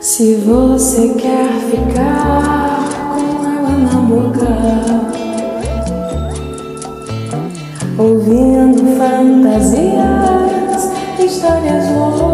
Se você quer ficar com água na boca, ouvindo fantasias, histórias loucas,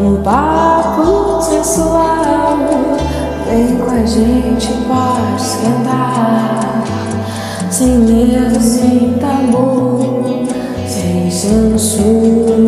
um papo sensual, vem com a gente, pode esquentar, sem medo, sem tabu, sem censura.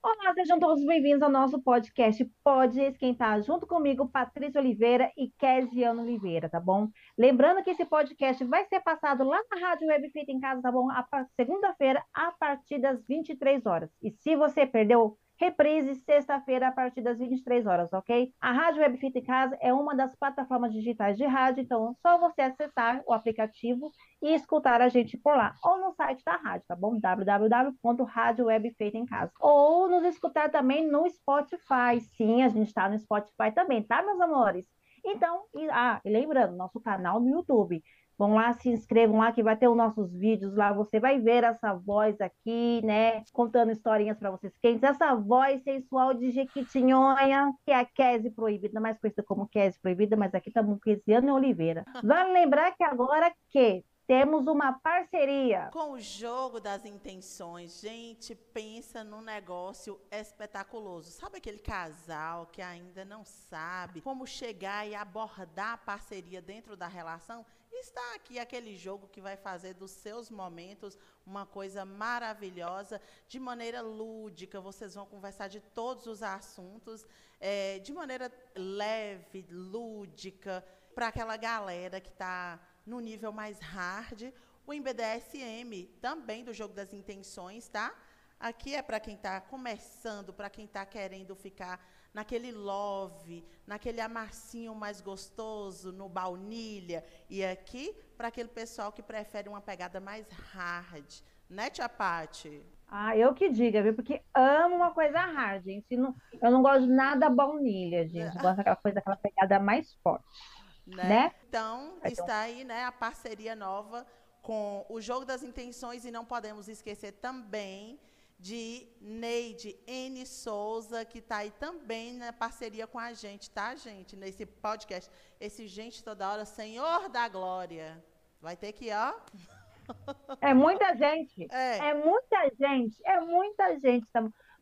Olá, sejam todos bem-vindos ao nosso podcast Pode Esquentar, junto comigo, Patrícia Oliveira e Kesiano Oliveira, tá bom? Lembrando que esse podcast vai ser passado lá na Rádio Web Feita em Casa, tá bom? Segunda-feira, a partir das 23 horas. E se você perdeu, reprise sexta-feira, a partir das 23 horas, ok? A Rádio Web Feita em Casa é uma das plataformas digitais de rádio, então é só você acessar o aplicativo e escutar a gente por lá, ou no site da rádio, tá bom? www.radiowebfeitaemcasa. Ou nos escutar também no Spotify. Sim, a gente está no Spotify também, tá, meus amores? Então, e, ah, e lembrando, nosso canal no YouTube. Vão lá, se inscrevam lá, que vai ter os nossos vídeos lá. Você vai ver essa voz aqui, né? Contando historinhas para vocês quentes. Essa voz sensual de Jequitinhonha, que é a Kese Proibida, mais conhecida como Kese Proibida, mas aqui estamos com Kesiane Oliveira. Vale lembrar que agora que temos uma parceria. Com o jogo das intenções, gente, pensa num negócio espetaculoso. Sabe aquele casal que ainda não sabe como chegar e abordar a parceria dentro da relação? Está aqui aquele jogo que vai fazer dos seus momentos uma coisa maravilhosa, de maneira lúdica. Vocês vão conversar de todos os assuntos, eh, de maneira leve, lúdica, para aquela galera que está no nível mais hard. O BDSM também do jogo das intenções, tá? Aqui é para quem está começando, para quem está querendo ficar naquele love, naquele amassinho mais gostoso, no baunilha. E aqui para aquele pessoal que prefere uma pegada mais hard. Né, Tia Pati? Ah, eu que diga, viu? Porque amo uma coisa hard, gente. Não- eu não gosto de nada baunilha, gente. Eu gosto daquela coisa, daquela pegada mais forte. Né? Né? Então, um- está aí né, a parceria nova com o Jogo das Intenções e não podemos esquecer também de Neide N. Souza, que está aí também na parceria com a gente, tá, gente? Nesse podcast. Esse gente toda hora, Senhor da Glória. Vai ter que, ó. É muita gente. É, É muita gente. É muita gente.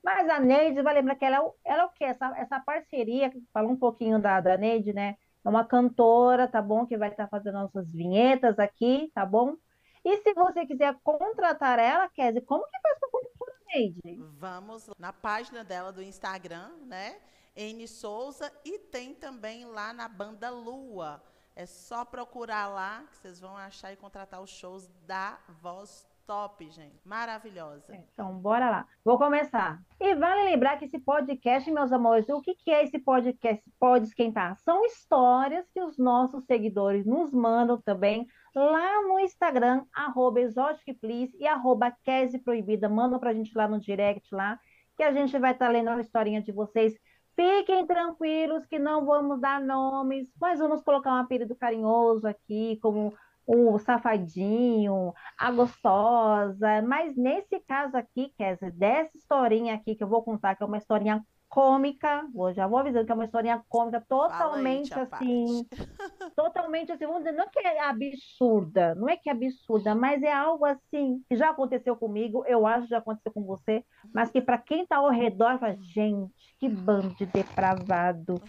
Mas a Neide, vai lembrar que ela é o, ela é o quê? Essa, essa parceria, fala um pouquinho da, da Neide, né? É uma cantora, tá bom? Que vai estar fazendo nossas vinhetas aqui, tá bom? E se você quiser contratar ela, Kézia, como que faz para contratar a Neide? vamos na página dela do Instagram, né? N. Souza. E tem também lá na banda Lua. É só procurar lá que vocês vão achar e contratar os shows da Voz Top, gente. Maravilhosa. Então, bora lá. Vou começar. E vale lembrar que esse podcast, meus amores, o que é esse podcast Pode Esquentar? São histórias que os nossos seguidores nos mandam também lá no Instagram, arroba exoticplease e arroba Proibida. Mandam pra gente lá no direct lá, que a gente vai estar lendo a historinha de vocês. Fiquem tranquilos que não vamos dar nomes, mas vamos colocar um apelido carinhoso aqui, como o safadinho, a gostosa, mas nesse caso aqui, Kézia, dessa historinha aqui que eu vou contar, que é uma historinha cômica, vou, já vou avisando que é uma historinha cômica, totalmente assim, totalmente assim, vamos dizer, não é que é absurda, não é que é absurda, mas é algo assim, que já aconteceu comigo, eu acho que já aconteceu com você, mas que para quem tá ao redor, fala, gente, que bando de depravado.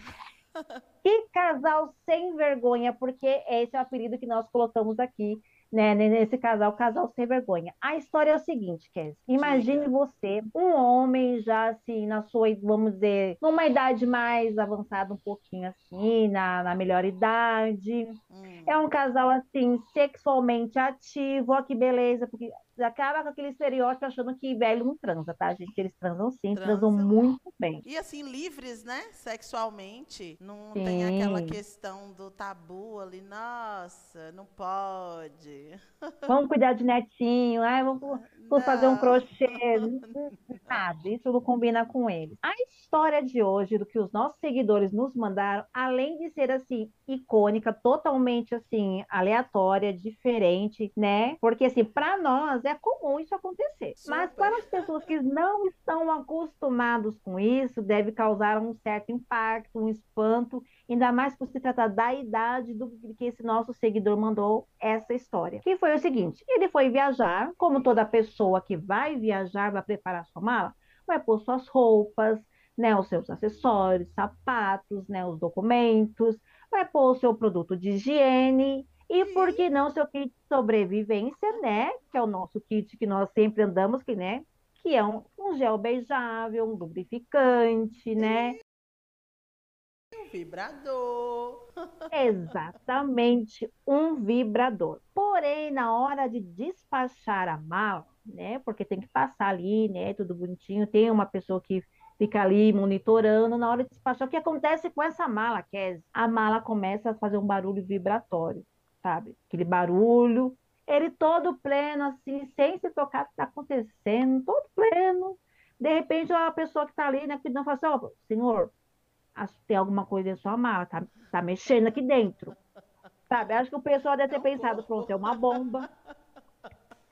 Que casal sem vergonha, porque esse é o apelido que nós colocamos aqui, né? Nesse casal, casal sem vergonha. A história é o seguinte, Kes. Imagine você, um homem já assim, na sua, vamos dizer, numa idade mais avançada, um pouquinho assim, na, na melhor idade. Hum, É um casal assim, sexualmente ativo, ó que beleza, porque acaba com aquele estereótipo achando que velho não transa, tá, gente? Eles transam sim, transam Transam. muito bem. E assim, livres, né? Sexualmente. Não tem aquela Sim. questão do tabu ali. Nossa, não pode. Vamos cuidar de netinho, ai, vamos... por fazer um crochê, nada, isso não combina com eles. A história de hoje, do que os nossos seguidores nos mandaram, além de ser assim, icônica, totalmente assim, aleatória, diferente, né? Porque assim, para nós é comum isso acontecer. Mas Super. para as pessoas que não estão acostumados com isso, deve causar um certo impacto, um espanto, ainda mais por se tratar da idade do que esse nosso seguidor mandou essa história. Que foi o seguinte: ele foi viajar, como toda pessoa que vai viajar, vai preparar sua mala, vai pôr suas roupas, né, os seus acessórios, sapatos, né, os documentos, vai pôr o seu produto de higiene. E por que não seu kit de sobrevivência, né? Que é o nosso kit que nós sempre andamos, que, né? Que é um, um gel beijável, um lubrificante, né? Um vibrador. Exatamente, um vibrador. Porém, na hora de despachar a mala, né? Porque tem que passar ali, né? Tudo bonitinho. Tem uma pessoa que fica ali monitorando na hora de despachar. O que acontece com essa mala, Kézia? A mala começa a fazer um barulho vibratório, sabe? Aquele barulho. Ele todo pleno, assim, sem se tocar o que está acontecendo, todo pleno. De repente, a pessoa que está ali, né, cuidando, fala assim, ó, senhor, acho que tem alguma coisa em sua mala, tá, tá mexendo aqui dentro. Sabe? Acho que o pessoal deve ter É pensado, pronto, é uma bomba.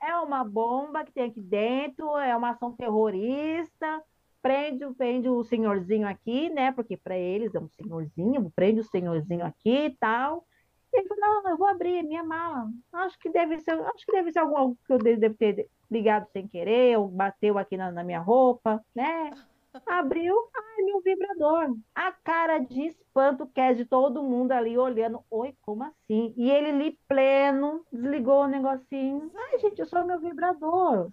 É uma bomba que tem aqui dentro, é uma ação terrorista. Prende, prende o senhorzinho aqui, né? Porque para eles é um senhorzinho, prende o senhorzinho aqui e tal. Ele falou, não, eu vou abrir minha mala. Acho que deve ser, acho que deve ser algo que eu de- devo ter ligado sem querer, ou bateu aqui na, na minha roupa, né? Abriu, ai, meu vibrador. A cara de espanto que é de todo mundo ali olhando. Oi, como assim? E ele ali pleno, desligou o negocinho. Ai, gente, é só meu vibrador.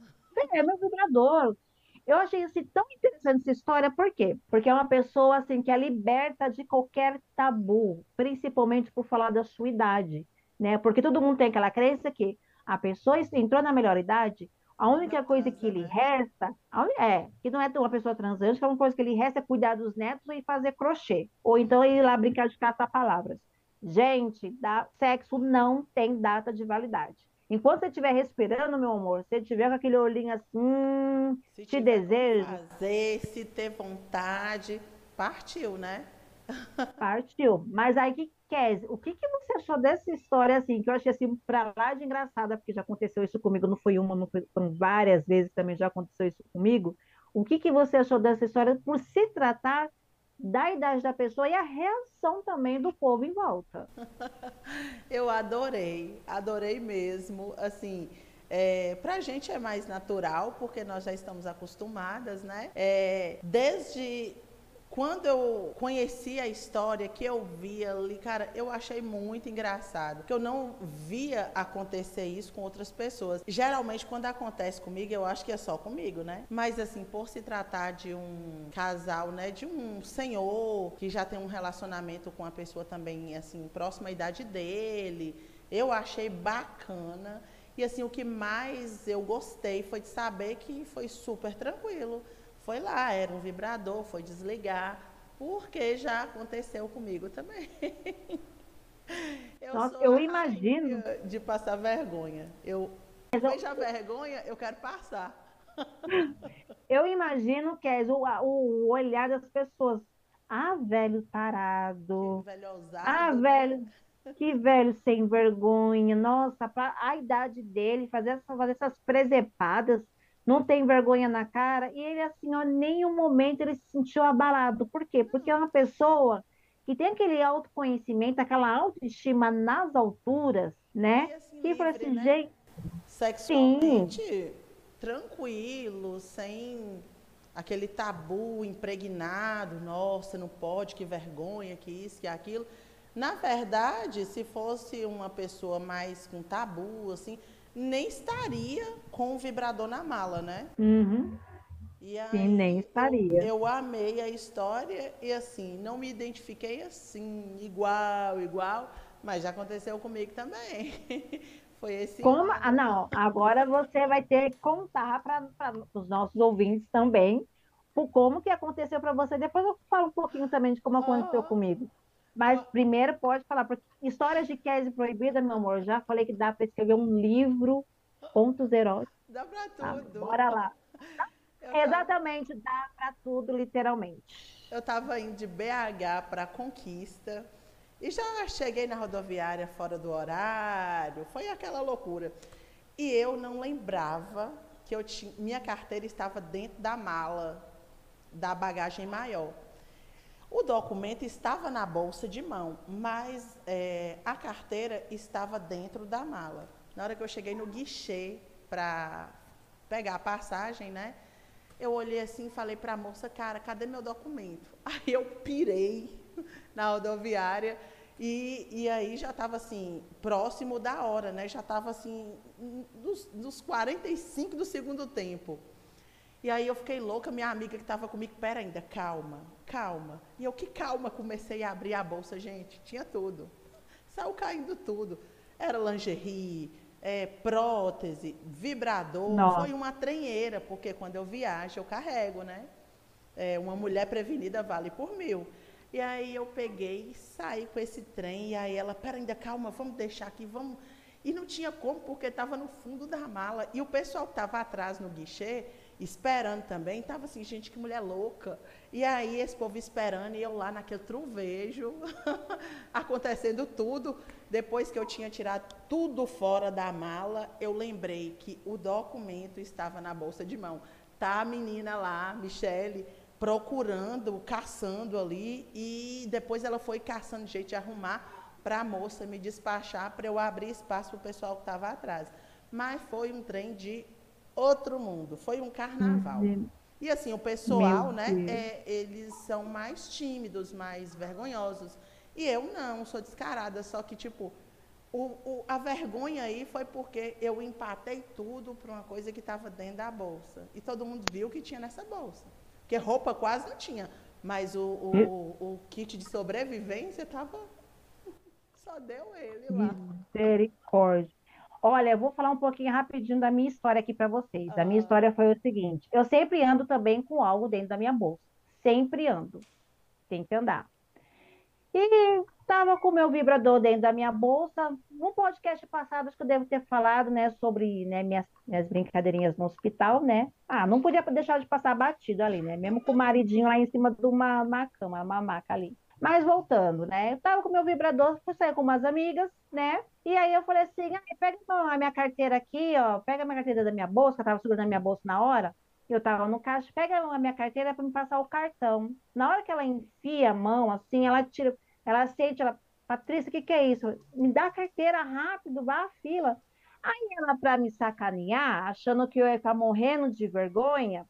É, meu vibrador. Eu achei assim tão interessante essa história, por quê? Porque é uma pessoa assim que é liberta de qualquer tabu, principalmente por falar da sua idade, né? Porque todo mundo tem aquela crença que a pessoa entrou na melhor idade, a única coisa que lhe né? resta é que não é uma pessoa transante, que a única coisa que lhe resta é cuidar dos netos e fazer crochê, ou então ir lá brincar de caça-palavras. Gente, dá- sexo não tem data de validade. Enquanto você estiver respirando, meu amor, se você tiver com aquele olhinho assim, Se te desejo, fazer, se ter vontade, partiu, né? Partiu. Mas aí, que Kézia, o que que você achou dessa história, assim, que eu achei, assim, pra lá de engraçada, porque já aconteceu isso comigo, não foi uma, não foi, foram várias vezes também já aconteceu isso comigo. O que que você achou dessa história por se tratar da idade da pessoa e a reação também do povo em volta? Eu adorei, adorei mesmo. Assim, é, pra gente é mais natural, porque nós já estamos acostumadas, né? É, desde quando eu conheci a história, que eu via ali, cara, eu achei muito engraçado. Porque eu não via acontecer isso com outras pessoas. Geralmente, quando acontece comigo, eu acho que é só comigo, né? Mas, assim, por se tratar de um casal, né? De um senhor que já tem um relacionamento com a pessoa também, assim, próxima à idade dele, eu achei bacana. E, assim, o que mais eu gostei foi de saber que foi super tranquilo. Foi lá, era um vibrador, foi desligar, porque já aconteceu comigo também. Eu Nossa, eu imagino. de passar vergonha. Eu vejo a vergonha, eu quero passar. Eu imagino, Kézia, o, o olhar das pessoas. Ah, velho tarado. Velhosado. Ah, né? velho, que velho sem vergonha. Nossa, para a idade dele, fazer, fazer essas presepadas, não tem vergonha na cara. E ele, assim, ó, nenhum momento ele se sentiu abalado. Por quê? Porque é uma pessoa que tem aquele autoconhecimento, aquela autoestima nas alturas, né? E assim, Que fala assim, né? gente, Sexualmente tranquilo, sem aquele tabu impregnado, nossa, não pode, que vergonha, que isso, que aquilo. Na verdade, se fosse uma pessoa mais com tabu, assim, nem estaria com o vibrador na mala, né? uhum, E aí, sim, nem estaria. Eu, eu amei a história e assim, não me identifiquei assim, igual, igual, mas já aconteceu comigo também. Foi esse Como? Ah, não. Agora você vai ter que contar para os nossos ouvintes também por como que aconteceu para você. Depois eu falo um pouquinho também de como aconteceu comigo. Mas primeiro pode falar, porque histórias de Kézia proibida, meu amor, já falei que dá para escrever um livro, contos eróticos. Dá pra Tá, tudo. bora lá. Eu tava, Exatamente, dá pra tudo, literalmente. eu tava indo de BH para Conquista e já cheguei na rodoviária fora do horário. Foi aquela loucura. E eu não lembrava que eu tinha, minha carteira estava dentro da mala da bagagem maior. O documento estava na bolsa de mão, mas é, a carteira estava dentro da mala. Na hora que eu cheguei no guichê para pegar a passagem, né? Eu olhei assim e falei para a moça, cara, cadê meu documento? Aí eu pirei na rodoviária e, e aí já estava assim, próximo da hora, né? Já estava assim, dos 45 do segundo tempo. E aí eu fiquei louca, minha amiga que estava comigo, pera ainda, calma, calma. E eu, que calma, comecei a abrir a bolsa, gente, tinha tudo. Saiu caindo tudo. Era lingerie, é, prótese, vibrador, Nossa. foi uma trenheira, porque quando eu viajo eu carrego, né? É, uma mulher prevenida vale por mil. E aí eu peguei e saí com esse trem, e aí ela, pera ainda, calma, vamos deixar aqui, vamos. E não tinha como, porque estava no fundo da mala. E o pessoal que estava atrás no guichê, esperando também, estava assim, gente, que mulher louca. E aí esse povo esperando, e eu lá naquele truvejo, acontecendo tudo. Depois que eu tinha tirado tudo fora da mala, eu lembrei que o documento estava na bolsa de mão. Tá a menina lá, Michele, procurando, caçando ali, e depois ela foi caçando jeito de arrumar para a moça me despachar, para eu abrir espaço para o pessoal que estava atrás. Mas foi um trem de outro mundo, foi um carnaval. Meu E assim, o pessoal, né, é, eles são mais tímidos, mais vergonhosos. E eu não, sou descarada, só que, tipo, o, o- a vergonha aí foi porque eu empatei tudo para uma coisa que estava dentro da bolsa. E todo mundo viu que tinha nessa bolsa. Porque roupa quase não tinha. Mas o, o, o- o kit de sobrevivência estava. Só deu ele lá. Misericórdia. Olha, eu vou falar um pouquinho rapidinho da minha história aqui para vocês. A minha Ah. história foi o seguinte: eu sempre ando também com algo dentro da minha bolsa. Sempre ando. Tem que andar. E estava com o meu vibrador dentro da minha bolsa. No podcast passado, acho que eu devo ter falado, né, sobre, né, minhas, minhas brincadeirinhas no hospital, né? Ah, não podia deixar de passar batido ali, né? Mesmo com o maridinho lá em cima de uma, uma cama, uma maca ali. Mas voltando, né? Eu tava com meu vibrador, fui sair com umas amigas, né? E aí eu falei assim, "Ai, pega a minha carteira aqui, ó, pega a minha carteira da minha bolsa, eu tava segurando a minha bolsa na hora. Eu tava no caixa, pega a minha carteira para me passar o cartão. Na hora que ela enfia a mão, assim, ela tira, ela sente, ela, Patrícia, o que que é isso? Me dá a carteira rápido, vá à fila. Aí ela, para me sacanear, achando que eu ia ficar morrendo de vergonha,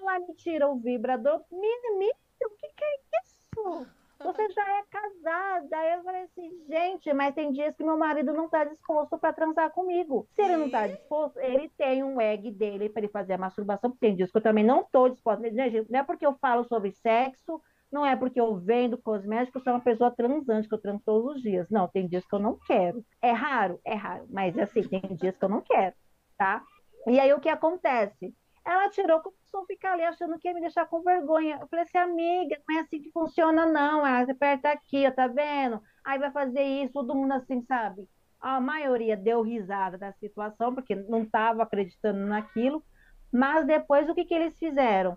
ela me tira o vibrador. Menina, o que que é isso? Você já é casada. Aí eu falei assim, gente, mas tem dias que meu marido não está disposto para transar comigo. Se ele não está disposto, ele tem um egg dele para ele fazer a masturbação, porque tem dias que eu também não estou disposta. Não é porque eu falo sobre sexo, não é porque eu vendo cosméticos, eu sou uma pessoa transante, que eu transo todos os dias. Não, tem dias que eu não quero. É raro? É raro. Mas assim, tem dias que eu não quero, tá? E aí o que acontece? Ela tirou, começou a ficar ali achando que ia me deixar com vergonha. Eu falei assim, amiga, não é assim que funciona, não. Você aperta aqui, ó, tá vendo? Aí vai fazer isso, todo mundo assim, sabe? A maioria deu risada da situação, porque não estava acreditando naquilo. Mas depois, o que, que eles fizeram?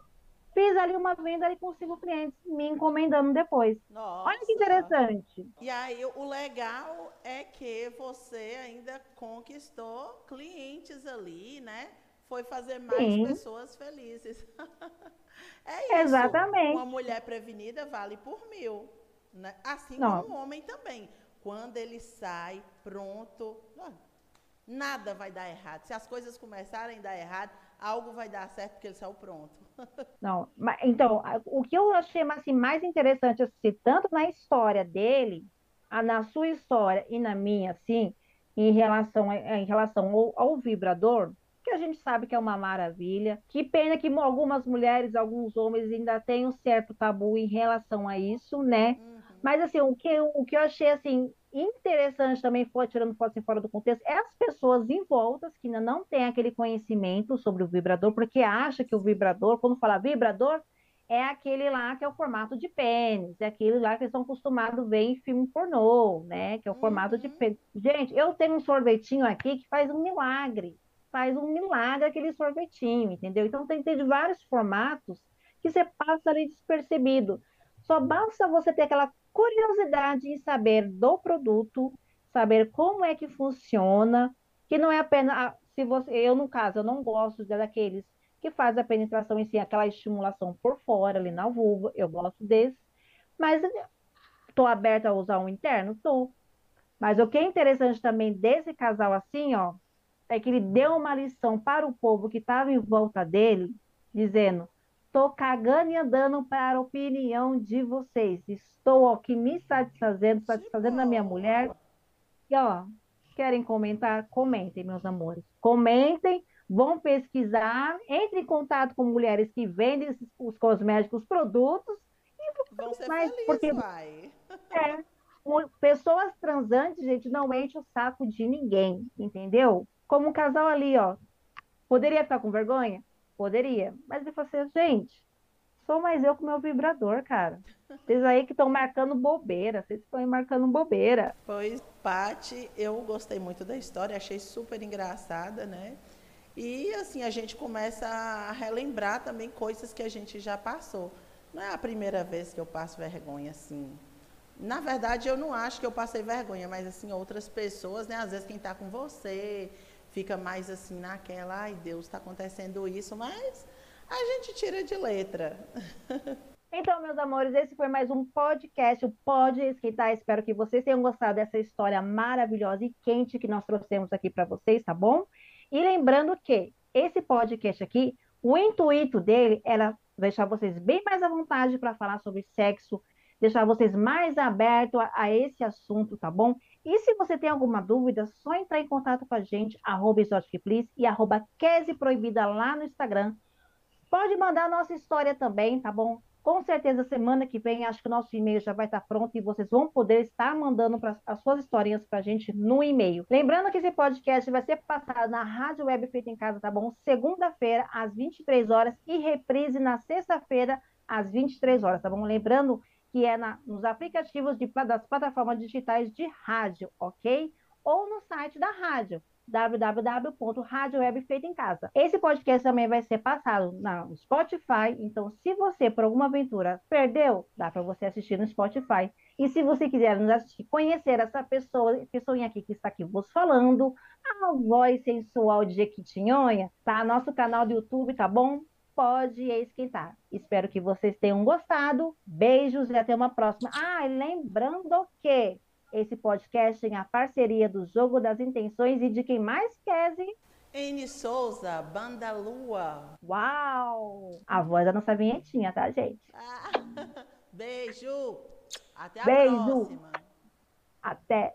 Fiz ali uma venda ali com cinco clientes, me encomendando depois. Nossa. Olha que interessante. E aí, o legal é que você ainda conquistou clientes ali, né? Foi fazer mais Sim. pessoas felizes. é isso. Exatamente. Uma mulher prevenida vale por mil. Né? Assim Não. como um homem também. Quando ele sai pronto, nada vai dar errado. Se as coisas começarem a dar errado, algo vai dar certo porque ele saiu pronto. Não, mas, então, o que eu achei assim, mais interessante, assim, tanto na história dele, na sua história e na minha, assim, em relação, em relação ao, ao vibrador, que a gente sabe que é uma maravilha. Que pena que algumas mulheres, alguns homens ainda têm um certo tabu em relação a isso, né? Uhum. Mas assim, o que, eu- o que eu achei assim interessante também foi tirando foto assim, fora do contexto, é as pessoas em voltas que ainda não têm aquele conhecimento sobre o vibrador, porque acha que o vibrador, quando fala vibrador, é aquele lá que é o formato de pênis, é aquele lá que eles estão acostumados a ver em filme pornô, né? Que é o formato de Uhum. pênis. Gente, eu tenho um sorvetinho aqui que faz um milagre. Faz um milagre aquele sorvetinho, entendeu? Então tem, tem vários formatos que você passa ali despercebido. Só basta você ter aquela curiosidade em saber do produto, saber como é que funciona, que não é apenas ah, se você, eu no caso, eu não gosto daqueles que faz a penetração em si, aquela estimulação por fora ali na vulva, eu gosto desse, mas estou aberta a usar um interno? Estou. Mas o que é interessante também desse casal assim, ó, é que ele deu uma lição para o povo que estava em volta dele, dizendo: Estou cagando e andando para a opinião de vocês. Estou aqui me satisfazendo, satisfazendo a minha mulher. E ó, querem comentar? Comentem, meus amores. Comentem, vão pesquisar, entre em contato com mulheres que vendem os cosméticos, os produtos. E vão ser mais, felizes, porque, vai. É, pessoas transantes, gente, não enche o saco de ninguém, entendeu? Como um casal ali, ó. Poderia ficar com vergonha? Poderia. Mas ele falou assim, gente, sou mais eu com meu vibrador, cara. Vocês aí que estão marcando bobeira, vocês estão marcando bobeira. Pois, Pati, eu gostei muito da história, achei super engraçada, né? E assim, a gente começa a relembrar também coisas que a gente já passou. Não é a primeira vez que eu passo vergonha assim. Na verdade, eu não acho que eu passei vergonha, mas assim, outras pessoas, né? Às vezes quem está com você, fica mais assim naquela, ai Deus, está acontecendo isso, mas a gente tira de letra. Então, meus amores, esse foi mais um podcast, o Pode Esquentar. Espero que vocês tenham gostado dessa história maravilhosa e quente que nós trouxemos aqui para vocês, tá bom? E lembrando que esse podcast aqui, o intuito dele era deixar vocês bem mais à vontade para falar sobre sexo, deixar vocês mais abertos a, a, esse assunto, tá bom? E se você tem alguma dúvida, só entrar em contato com a gente, arroba Please, e arroba Proibida lá no Instagram. Pode mandar a nossa história também, tá bom? Com certeza, semana que vem, acho que o nosso e-mail já vai estar pronto e vocês vão poder estar mandando pra, as suas historinhas para a gente no e-mail. Lembrando que esse podcast vai ser passado na Rádio Web Feita em Casa, tá bom? Segunda-feira, às 23 horas e reprise na sexta-feira, às 23 horas, tá bom? Lembrando que é na, nos aplicativos de, das plataformas digitais de rádio, ok? Ou no site da rádio, www.radioweb em casa. Esse podcast também vai ser passado no Spotify, então se você por alguma aventura perdeu, dá para você assistir no Spotify. E se você quiser nos assistir, conhecer essa pessoa, pessoinha aqui que está aqui vos falando, a voz sensual de Jequitinhonha, tá? Nosso canal do YouTube, tá bom? Pode esquentar. Espero que vocês tenham gostado. Beijos e até uma próxima. Ah, lembrando que esse podcast tem a parceria do Jogo das Intenções e de quem mais quer. N Souza, Banda Lua. Uau! A voz da nossa vinhetinha, tá, gente? Ah, beijo! Até a beijo. próxima. Até.